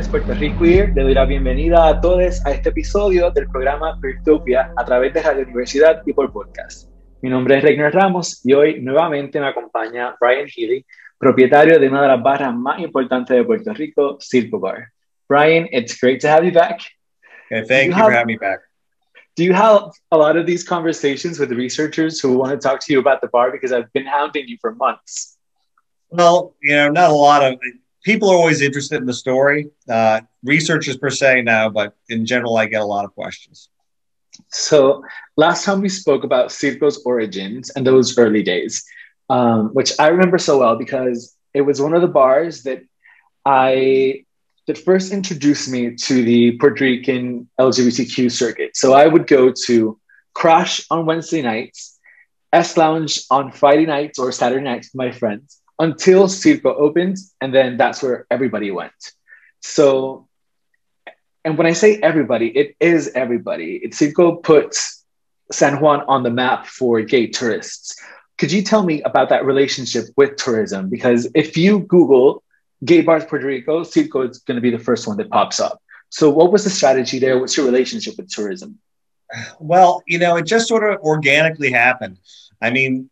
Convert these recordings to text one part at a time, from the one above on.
Tardes, Puerto Rico. Le doy la bienvenida a todos a este episodio del programa Virtopia a través de Radio Universidad y por podcast. Mi nombre es Reiner Ramos y hoy nuevamente me acompaña Brian Healy, propietario de una de las barras más importantes de Puerto Rico, Circo Bar. Brian, it's great to have you back. Okay, thank you, you have, for having me back. Do you have a lot of these conversations with researchers who want to talk to you about the bar? Because I've been hounding you for months. Well, you know, not a lot of people are always interested in the story. Uh, researchers per se, no, but in general, I get a lot of questions. So last time we spoke about Circo's origins and those early days, um, which I remember so well because it was one of the bars that I that first introduced me to the Puerto Rican LGBTQ circuit. So I would go to Crash on Wednesday nights, S Lounge on Friday nights or Saturday nights with my friends, until Circo opened, and then that's where everybody went. So, and when I say everybody, it is everybody. It, Circo puts San Juan on the map for gay tourists. Could you tell me about that relationship with tourism? Because if you Google gay bars Puerto Rico, Circo is going to be the first one that pops up. So, what was the strategy there? What's your relationship with tourism? Well, you know, it just sort of organically happened. I mean,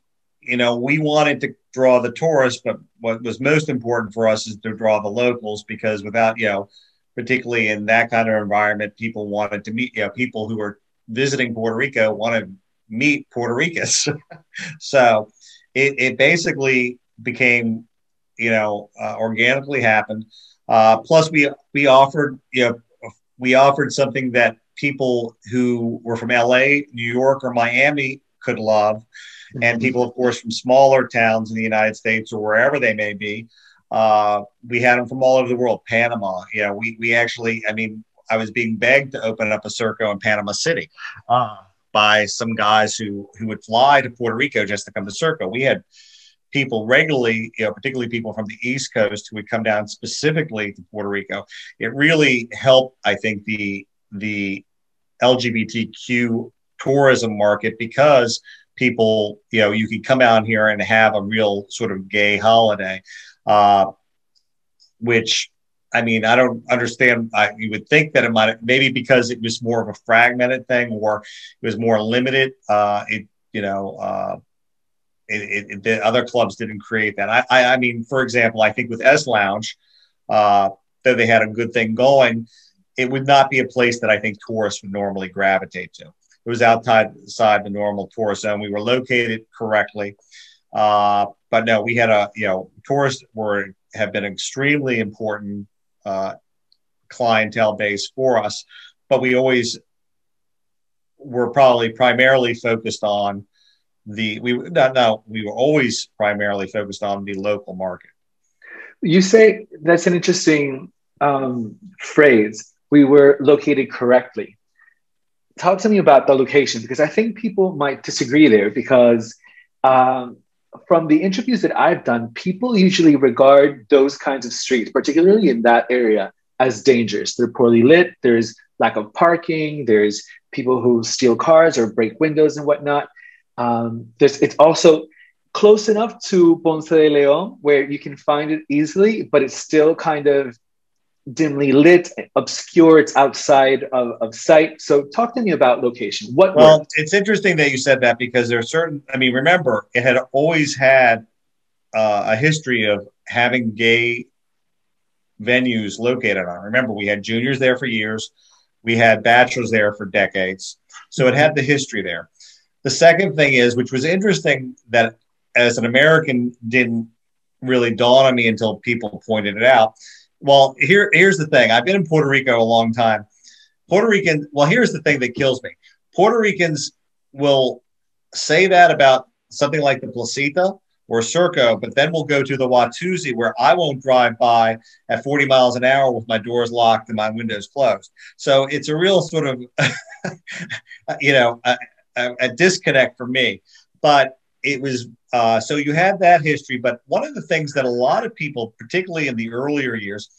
you know, we wanted to draw the tourists, but what was most important for us is to draw the locals because without, you know, particularly in that kind of environment, people wanted to meet, you know, people who were visiting Puerto Rico wanted to meet Puerto Ricans. so it, it basically became, you know, uh, organically happened. Uh, plus, we we offered, you know, we offered something that people who were from LA, New York, or Miami could love and mm-hmm. people, of course, from smaller towns in the United States or wherever they may be. Uh, we had them from all over the world. Panama, you know, we we actually, I mean, I was being begged to open up a Circo in Panama City uh, by some guys who who would fly to Puerto Rico just to come to Circo. We had people regularly, you know, particularly people from the East Coast who would come down specifically to Puerto Rico. It really helped, I think, the the LGBTQ tourism market because people, you know, you could come out here and have a real sort of gay holiday, uh, which I mean, I don't understand. I, you would think that it might maybe because it was more of a fragmented thing or it was more limited. Uh, it, you know, uh, it, it, the other clubs didn't create that. I, I, I, mean, for example, I think with S Lounge, uh, though they had a good thing going, it would not be a place that I think tourists would normally gravitate to. It was outside the normal tourist zone. We were located correctly, uh, but no, we had a you know tourists were have been extremely important uh, clientele base for us, but we always were probably primarily focused on the we no, no we were always primarily focused on the local market. You say that's an interesting um, phrase. We were located correctly talk to me about the location because I think people might disagree there because um, from the interviews that I've done, people usually regard those kinds of streets, particularly in that area, as dangerous. They're poorly lit, there's lack of parking, there's people who steal cars or break windows and whatnot. Um, there's, it's also close enough to Ponce de Leon where you can find it easily, but it's still kind of dimly lit, obscure, it's outside of, of sight. So talk to me about location. What well, worked? it's interesting that you said that because there are certain, I mean, remember, it had always had uh, a history of having gay venues located on. Remember, we had juniors there for years, we had bachelors there for decades. So it had the history there. The second thing is, which was interesting that as an American didn't really dawn on me until people pointed it out, well, here here's the thing. I've been in Puerto Rico a long time. Puerto Rican. Well, here's the thing that kills me. Puerto Ricans will say that about something like the Placita or Circo, but then we'll go to the Watusi where I won't drive by at 40 miles an hour with my doors locked and my windows closed. So it's a real sort of, you know, a, a, a disconnect for me. But it was uh, so you have that history, but one of the things that a lot of people, particularly in the earlier years,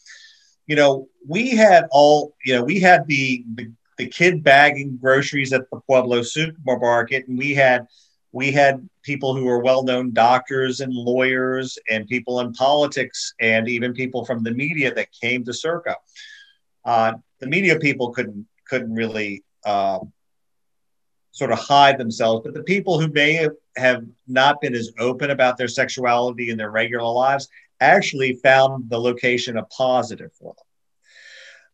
you know, we had all, you know, we had the the, the kid bagging groceries at the Pueblo supermarket, and we had we had people who were well-known doctors and lawyers and people in politics and even people from the media that came to Circo. Uh, the media people couldn't couldn't really uh, sort of hide themselves, but the people who may have, not been as open about their sexuality in their regular lives actually found the location a positive for them.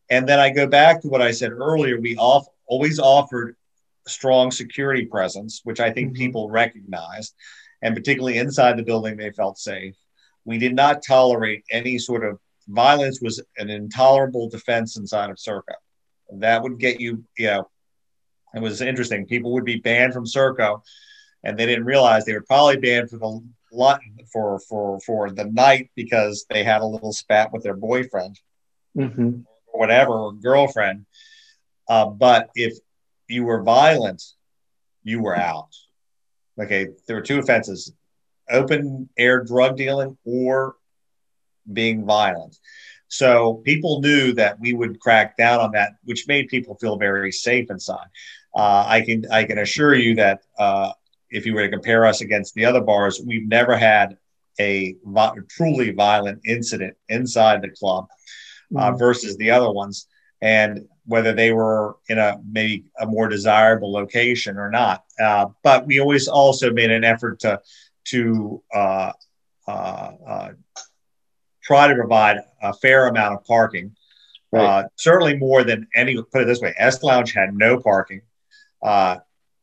And then I go back to what I said earlier. We off, always offered strong security presence, which I think mm-hmm. people recognized, and particularly inside the building, they felt safe. We did not tolerate any sort of violence was an intolerable defense inside of Circo. That would get you, you know, it was interesting. People would be banned from Circo, and they didn't realize they were probably banned for the for for for the night because they had a little spat with their boyfriend, mm-hmm. or whatever, or girlfriend. Uh, but if you were violent, you were out. Okay, there were two offenses: open air drug dealing or being violent. So people knew that we would crack down on that, which made people feel very safe inside. Uh, I can I can assure you that uh, if you were to compare us against the other bars, we've never had a vi- truly violent incident inside the club uh, mm-hmm. versus the other ones, and whether they were in a maybe a more desirable location or not. Uh, but we always also made an effort to to uh, uh, try to provide a fair amount of parking. Right. Uh, certainly more than any. Put it this way: S Lounge had no parking. Uh,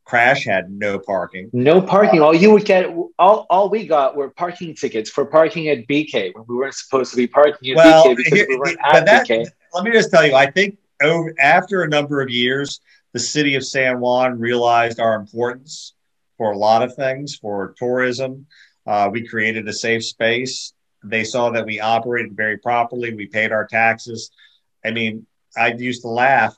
Crash had no parking. No parking. all you would get, all, all we got were parking tickets for parking at BK when we weren't supposed to be parking at well, BK because here, we weren't at that, BK. Let me just tell you, I think over after a number of years, the city of San Juan realized our importance for a lot of things, for tourism. Uh, we created a safe space. They saw that we operated very properly. We paid our taxes. I mean, I used to laugh.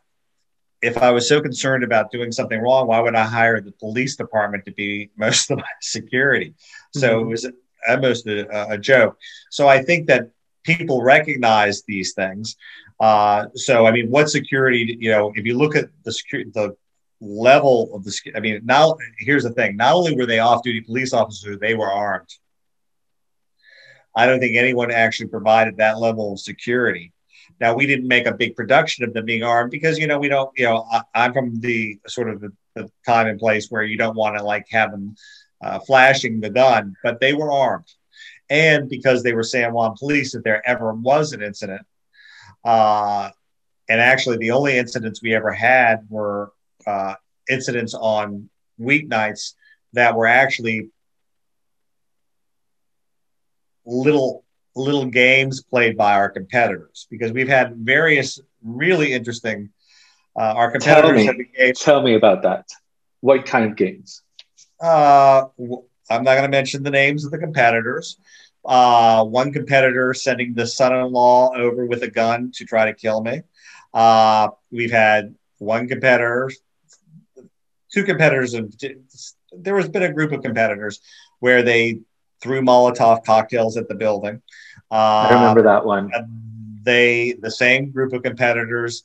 If I was so concerned about doing something wrong, why would I hire the police department to be most of my security? So mm-hmm. it was almost a, a, joke. So I think that people recognize these things. Uh, so I mean, what security? You know, if you look at the security, the level of the, I mean, now here's the thing: not only were they off-duty police officers, they were armed. I don't think anyone actually provided that level of security. Now we didn't make a big production of them being armed because you know we don't you know I, am from the sort of the, the, time and place where you don't want to like have them uh, flashing the gun, but they were armed, and because they were San Juan police, if there ever was an incident, uh, and actually the only incidents we ever had were uh, incidents on weeknights that were actually little little games played by our competitors because we've had various really interesting. Uh, our competitors tell me, have Tell me about that. What kind of games? Uh, I'm not going to mention the names of the competitors. Uh, one competitor sending the son-in-law over with a gun to try to kill me. Uh, we've had one competitor, two competitors, and there has been a group of competitors where they threw Molotov cocktails at the building. Uh, I remember that one. They, the same group of competitors,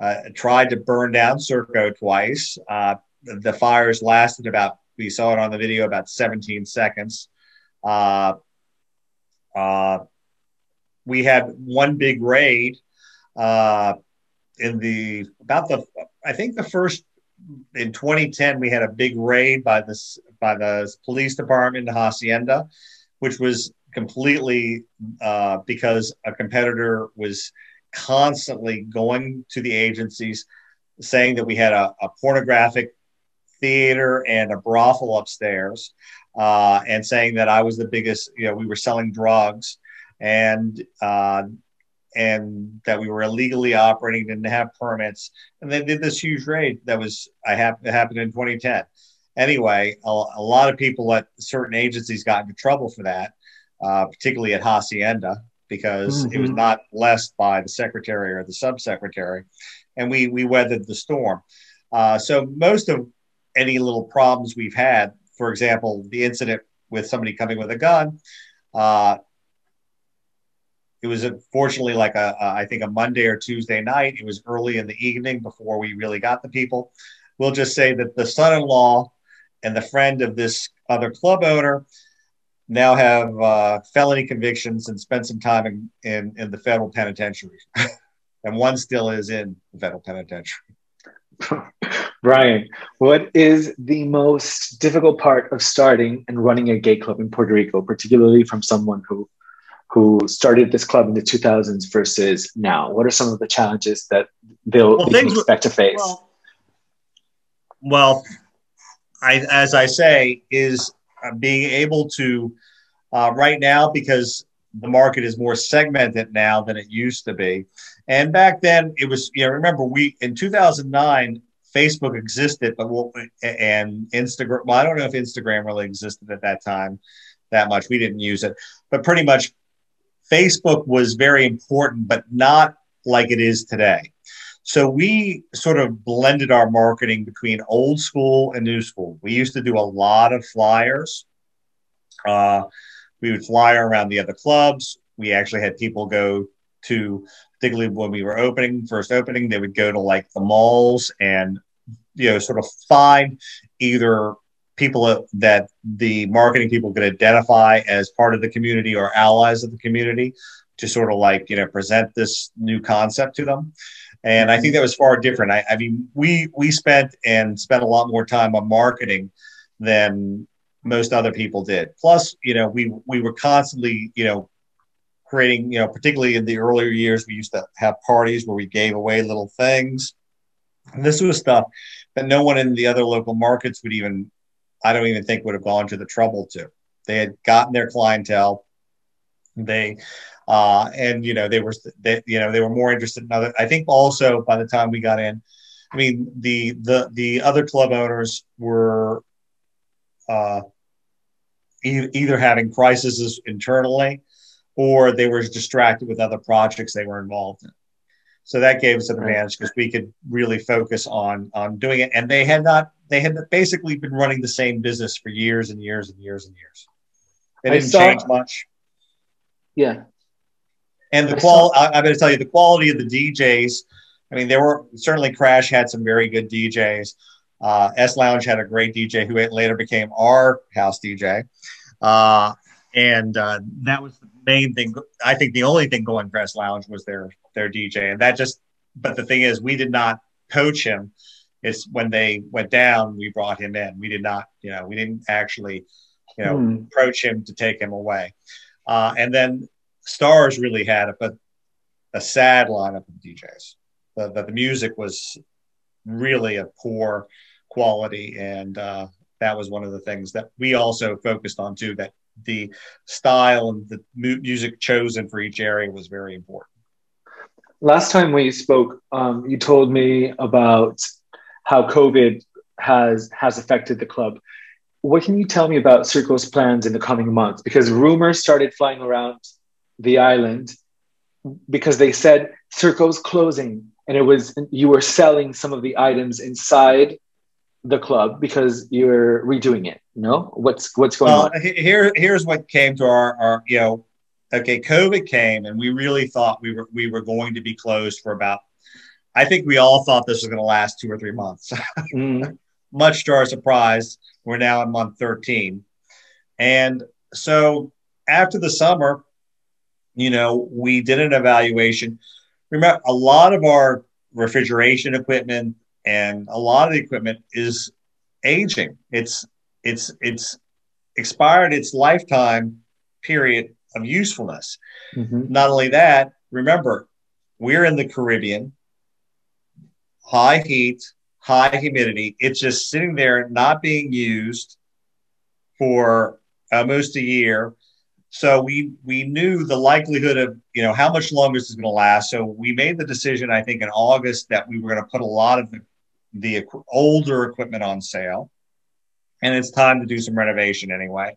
uh, tried to burn down Circo twice. Uh, the, the, fires lasted about, we saw it on the video, about 17 seconds. Uh, uh, we had one big raid uh, in the, about the, I think the first in 2010 we had a big raid by this by the police department in Hacienda, which was completely uh, because a competitor was constantly going to the agencies saying that we had a, a pornographic theater and a brothel upstairs uh, and saying that I was the biggest, you know, we were selling drugs and uh, and that we were illegally operating, didn't have permits, and they did this huge raid that was I have happened in 2010. Anyway, a, a, lot of people at certain agencies got into trouble for that, uh, particularly at Hacienda because mm-hmm. it was mm-hmm. not blessed by the secretary or the subsecretary, and we we weathered the storm. Uh, so most of any little problems we've had, for example, the incident with somebody coming with a gun, uh, it was unfortunately like a, a I think a Monday or Tuesday night. It was early in the evening before we really got the people. We'll just say that the son-in-law and the friend of this other club owner now have uh, felony convictions and spent some time in, in, in the federal penitentiary. and one still is in the federal penitentiary. Brian, what is the most difficult part of starting and running a gay club in Puerto Rico, particularly from someone who who started this club in the 2000s versus now? What are some of the challenges that they'll well, expect to face? Well, well I, as I say, is being able to uh, right now because the market is more segmented now than it used to be. And back then, it was you know remember we in 2009 Facebook existed, but we'll, and Instagram. Well, I don't know if Instagram really existed at that time that much. We didn't use it, but pretty much Facebook was very important, but not like it is today. So we sort of blended our marketing between old school and new school. We used to do a lot of flyers. Uh, we would fly around the other clubs. We actually had people go to, particularly when we were opening, first opening, they would go to like the malls and, you know, sort of find either people that the marketing people could identify as part of the community or allies of the community to sort of like, you know, present this new concept to them. And I think mm-hmm. that was far different. I, I mean, we we spent and spent a lot more time on marketing than most other people did. Plus, you know, we we were constantly, you know, creating, you know, particularly in the earlier years, we used to have parties where we gave away little things. And this was stuff that no one in the other local markets would even, I don't even think would have gone to the trouble to. They had gotten their clientele. They uh, and you know they were they, you know they were more interested in other. I think also by the time we got in, I mean the the the other club owners were uh, e- either having crises internally or they were distracted with other projects they were involved in. So that gave us an advantage because we could really focus on on doing it. And they had not they had basically been running the same business for years and years and years and years. They didn't saw, change much. Yeah, and the qual, I, I'm going to tell you, the quality of the DJs. I mean, there were certainly Crash had some very good DJs. Uh, S Lounge had a great DJ who later became our house DJ. Uh, and uh, that was the main thing. I think the only thing going for S Lounge was their their DJ, and that just. But the thing is, we did not coach him. It's when they went down, we brought him in. We did not, you know, we didn't actually, you know, hmm. approach him to take him away. Uh, and then Stars really had but a sad lineup of DJs. That the, the, music was really a poor quality, and uh, that was one of the things that we also focused on too. That the style and the mu- music chosen for each area was very important. Last time we spoke, um, you told me about how COVID has has affected the club. What can you tell me about Circo's plans in the coming months? Because rumors started flying around the island because they said Circo's closing and it was you were selling some of the items inside the club because you're redoing it. No, what's what's going well, on? Here, here's what came to our, our you know, okay, COVID came and we really thought we were we were going to be closed for about. I think we all thought this was going to last two or three months. mm. Much to our surprise, we're now in month 13, and so after the summer, you know, we did an evaluation. Remember, a lot of our refrigeration equipment and a lot of the equipment is aging. It's it's it's expired its lifetime period of usefulness. Mm-hmm. Not only that, remember, we're in the Caribbean, high heat, high humidity. It's just sitting there not being used for almost a year. So we we knew the likelihood of you know how much longer this is going to last. So we made the decision, I think, in August that we were going to put a lot of the the older equipment on sale, and it's time to do some renovation anyway.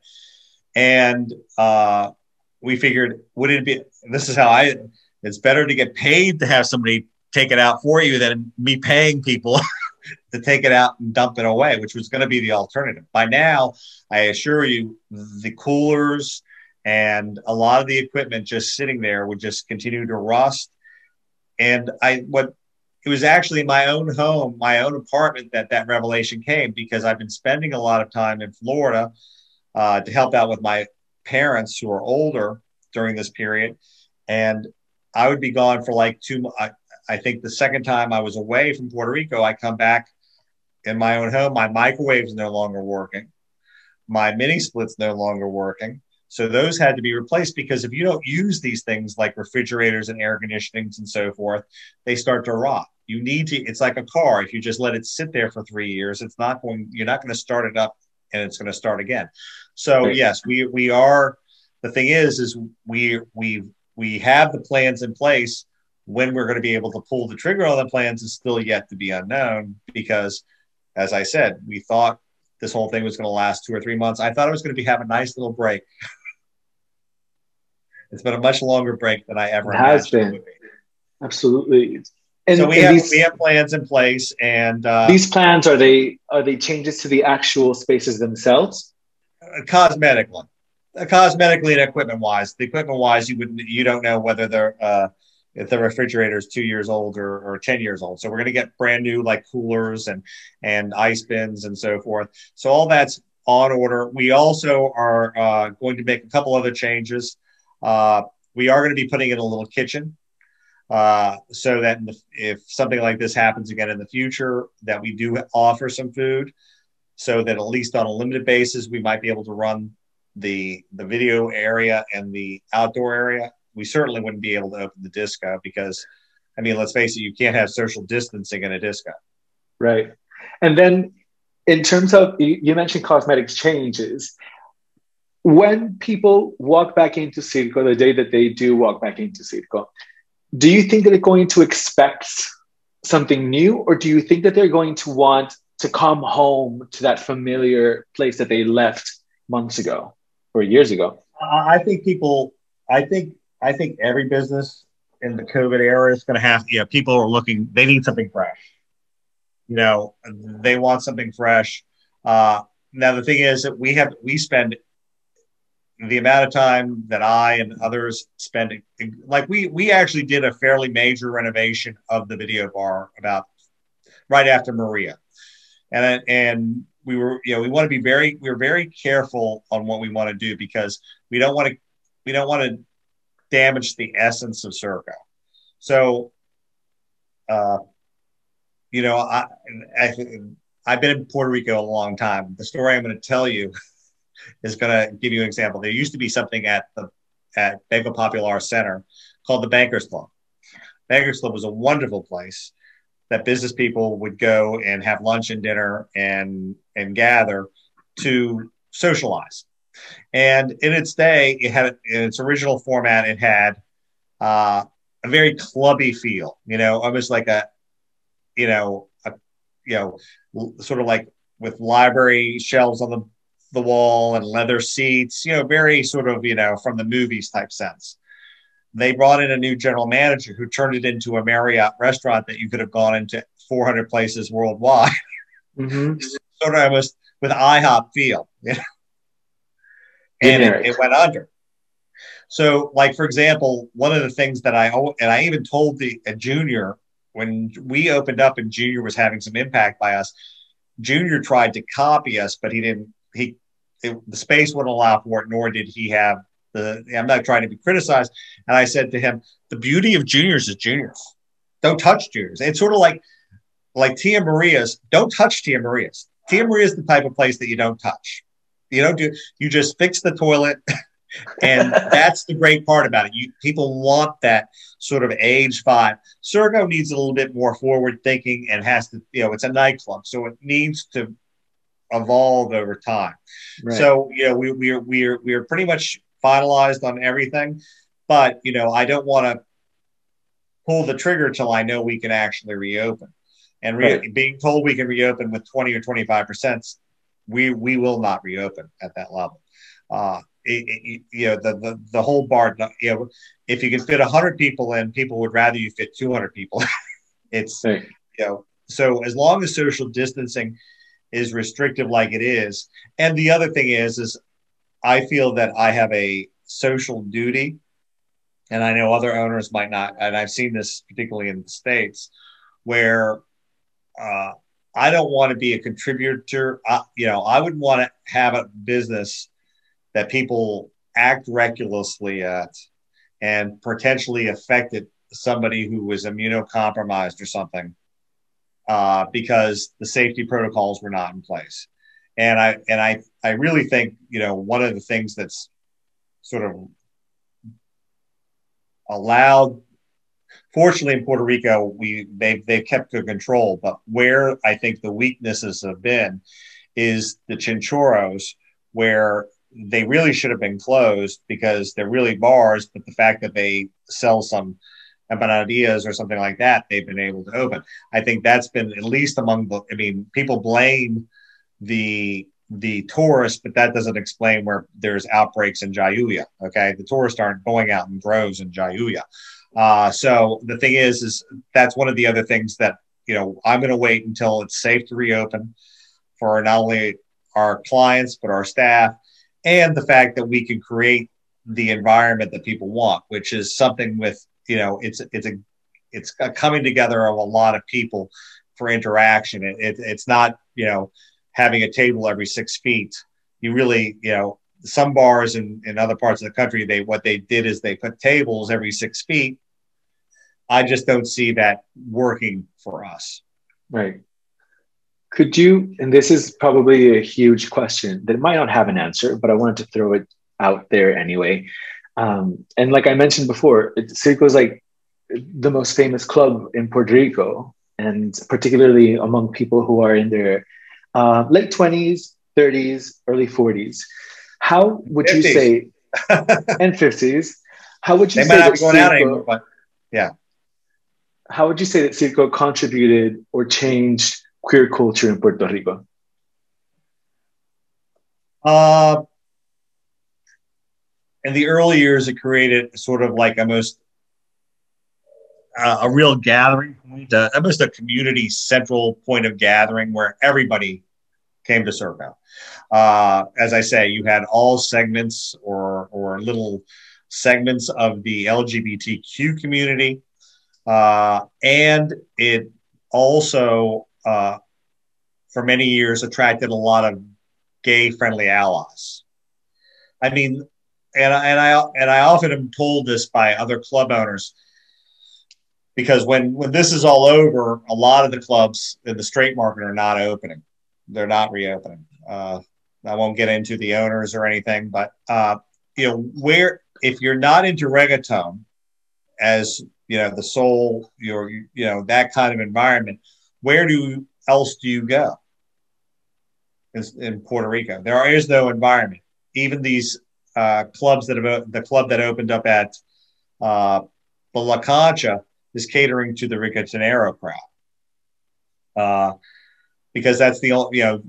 And uh, we figured, would it be? This is how I. It's better to get paid to have somebody take it out for you than me paying people to take it out and dump it away, which was going to be the alternative. By now, I assure you, the coolers and a lot of the equipment just sitting there would just continue to rust. And I what it was actually my own home, my own apartment that that revelation came because I've been spending a lot of time in Florida uh, to help out with my parents who are older during this period. And I would be gone for like two. I, I think the second time I was away from Puerto Rico, I come back in my own home. My microwave's no longer working. My mini split's no longer working. So those had to be replaced because if you don't use these things like refrigerators and air conditionings and so forth, they start to rot. You need to, it's like a car. If you just let it sit there for three years, it's not going, you're not going to start it up and it's going to start again. So yes, we, we are, the thing is, is we, we, we have the plans in place when we're going to be able to pull the trigger on the plans is still yet to be unknown because as I said, we thought this whole thing was going to last two or three months. I thought it was going to be have a nice little break. it's been a much longer break than I ever it has been. Absolutely. And, so we have these, we have plans in place, and uh, these plans are they are they changes to the actual spaces themselves? Uh, cosmetically, uh, cosmetically and equipment wise. The equipment wise, you wouldn't you don't know whether they're uh, if the refrigerator is two years old or, or 10 years old. So we're going to get brand new like coolers and, and ice bins and so forth. So all that's on order. We also are uh, going to make a couple other changes. Uh, we are going to be putting in a little kitchen uh, so that the, if something like this happens again in the future, that we do offer some food so that at least on a limited basis, we might be able to run the, the video area and the outdoor area we certainly wouldn't be able to open the disco because, I mean, let's face it, you can't have social distancing in a disco. Right. And then in terms of, you mentioned cosmetics changes. When people walk back into Circo, the day that they do walk back into Circo, do you think that they're going to expect something new or do you think that they're going to want to come home to that familiar place that they left months ago or years ago? Uh, I think people, I think I think every business in the COVID era is going to have, know, people are looking, they need something fresh. You know, they want something fresh. Uh, now, the thing is that we have, we spend the amount of time that I and others spend, like we, we actually did a fairly major renovation of the video bar about right after Maria. And, and we were, you know, we want to be very, we we're very careful on what we want to do because we don't want to, we don't want to damaged the essence of Circo. So, uh, you know, I, I, I've been in Puerto Rico a long time. The story I'm going to tell you is going to give you an example. There used to be something at the at Banco Popular Center called the Bankers Club. Bankers Club was a wonderful place that business people would go and have lunch and dinner and and gather to socialize. And in its day, it had in its original format, it had uh, a very clubby feel, you know, almost like a, you know, a, you know, sort of like with library shelves on the, the wall and leather seats, you know, very sort of, you know, from the movies type sense. They brought in a new general manager who turned it into a Marriott restaurant that you could have gone into 400 places worldwide. Mm-hmm. sort of almost with IHOP feel. You know? And it, it, went under. So, like for example, one of the things that I and I even told the a junior when we opened up and junior was having some impact by us. Junior tried to copy us, but he didn't. He it, the space wouldn't allow for it, nor did he have the. I'm not trying to be criticized. And I said to him, the beauty of juniors is juniors. Don't touch juniors. It's sort of like like Tia Maria's. Don't touch Tia Maria's. Tia Maria's is the type of place that you don't touch. You don't do you just fix the toilet. and that's the great part about it. You people want that sort of age five. Circo needs a little bit more forward thinking and has to, you know, it's a nightclub, so it needs to evolve over time. Right. So, you know, we we're we're we're pretty much finalized on everything, but you know, I don't want to pull the trigger till I know we can actually reopen. And re- right. being told we can reopen with 20 or 25 percent we we will not reopen at that level. Uh, it, it, you know, the, the, the whole bar, you know, if you can fit 100 people in, people would rather you fit 200 people. it's, you know, so as long as social distancing is restrictive like it is. And the other thing is, is I feel that I have a social duty and I know other owners might not, and I've seen this particularly in the States where uh, I don't want to be a contributor. I, you know, I would want to have a business that people act recklessly at and potentially affected somebody who was immunocompromised or something uh, because the safety protocols were not in place. And I and I I really think you know one of the things that's sort of allowed. Fortunately, in Puerto Rico, we they've they've kept good control. But where I think the weaknesses have been is the chinchorros, where they really should have been closed because they're really bars. But the fact that they sell some empanadillas or something like that, they've been able to open. I think that's been at least among the. I mean, people blame the the tourists, but that doesn't explain where there's outbreaks in Jayuya. Okay, the tourists aren't going out in droves in Jayuya. Uh, so the thing is, is that's one of the other things that you know I'm going to wait until it's safe to reopen for not only our clients but our staff, and the fact that we can create the environment that people want, which is something with you know it's it's a it's a coming together of a lot of people for interaction. It, it, it's not you know having a table every six feet. You really, you know, some bars in, in other parts of the country, they what they did is they put tables every six feet. I just don't see that working for us. Right. Could you, and this is probably a huge question that might not have an answer, but I wanted to throw it out there anyway. Um, and like I mentioned before, Circo is like the most famous club in Puerto Rico, and particularly among people who are in their uh, late 20s, 30s, early 40s. How would 50s. you say, and 50s, how would you they say might not be going Circo, out anymore, but yeah. How would you say that Circo contributed or changed queer culture in Puerto Rico? Uh, in the early years, it created sort of like almost uh, a real gathering point, uh, almost a community central point of gathering where everybody came to Circo. Uh, as I say, you had all segments or or little segments of the LGBTQ community, uh, and it also uh, for many years attracted a lot of gay friendly allies. I mean, and I, and I and I often am told this by other club owners because when when this is all over, a lot of the clubs in the straight market are not opening they're not reopening. Uh, I won't get into the owners or anything, but uh, you know where if you're not into reggaeton as you know the soul, your you know that kind of environment, where do else do you go? in Puerto Rico, there is no environment. Even these uh, clubs that have the club that opened up at uh, the La Concha is catering to the reggaetonero crowd. Uh, because that's the only, you know,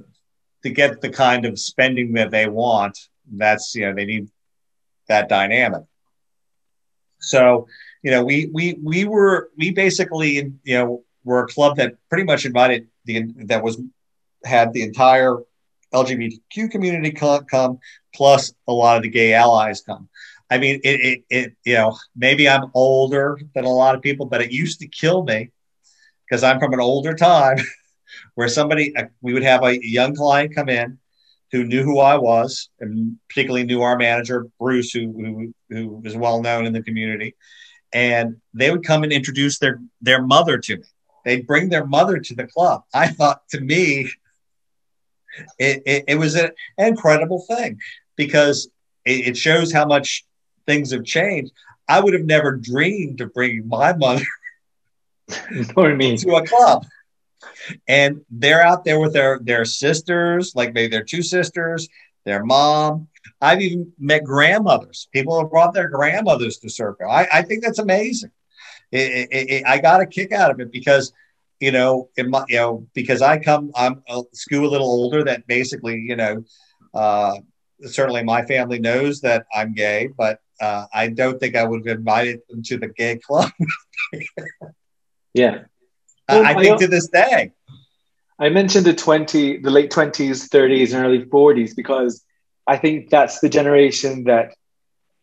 to get the kind of spending that they want, that's, you know, they need that dynamic. So, you know, we, we, we were, we basically, you know, were a club that pretty much invited the, that was, had the entire LGBTQ community come, plus a lot of the gay allies come. I mean, it, it, it, you know, maybe I'm older than a lot of people, but it used to kill me because I'm from an older time where somebody we would have a young client come in who knew who I was and particularly knew our manager Bruce, who who, who was well known in the community, and they would come and introduce their their mother to me. They'd bring their mother to the club. I thought to me, it, it, it was an incredible thing because it, it shows how much things have changed. I would have never dreamed of bringing my mother to a club and they're out there with their their sisters, like maybe their two sisters, their mom. I've even met grandmothers. People have brought their grandmothers to Circo. I, I think that's amazing. It, it, it, I got a kick out of it because, you know, my, you know, because I come, I'm a skew a little older. That basically, you know, uh, certainly my family knows that I'm gay, but uh, I don't think I would have invited them to the gay club. yeah, well, I, I think to this day. I mentioned the 20, the late 20s, 30s, and early 40s because I think that's the generation that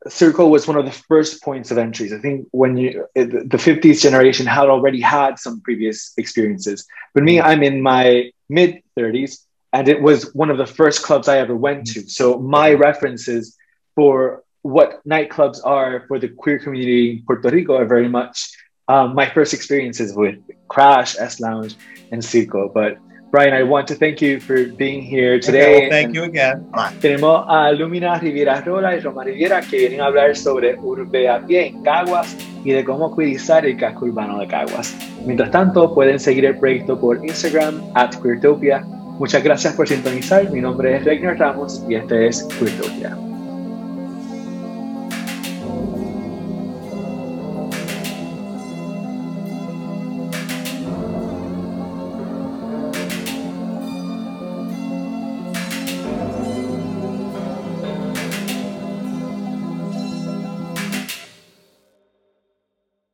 Circo was one of the first points of entries. I think when you the 50s generation had already had some previous experiences. But me, I'm in my mid 30s, and it was one of the first clubs I ever went to. So my references for what nightclubs are for the queer community in Puerto Rico are very much um, my first experiences with Crash, S Lounge, and Circo. But Brian, I want to thank you for being here today. Okay, well, thank you again. Tenemos a Lumina Riviera Rola y Roma Riviera que vienen a hablar sobre urbe a pie en Caguas y de cómo cuidar el casco urbano de Caguas. Mientras tanto, pueden seguir el proyecto por Instagram, at Queertopia. Muchas gracias por sintonizar. Mi nombre es Regner Ramos y este es Queertopia.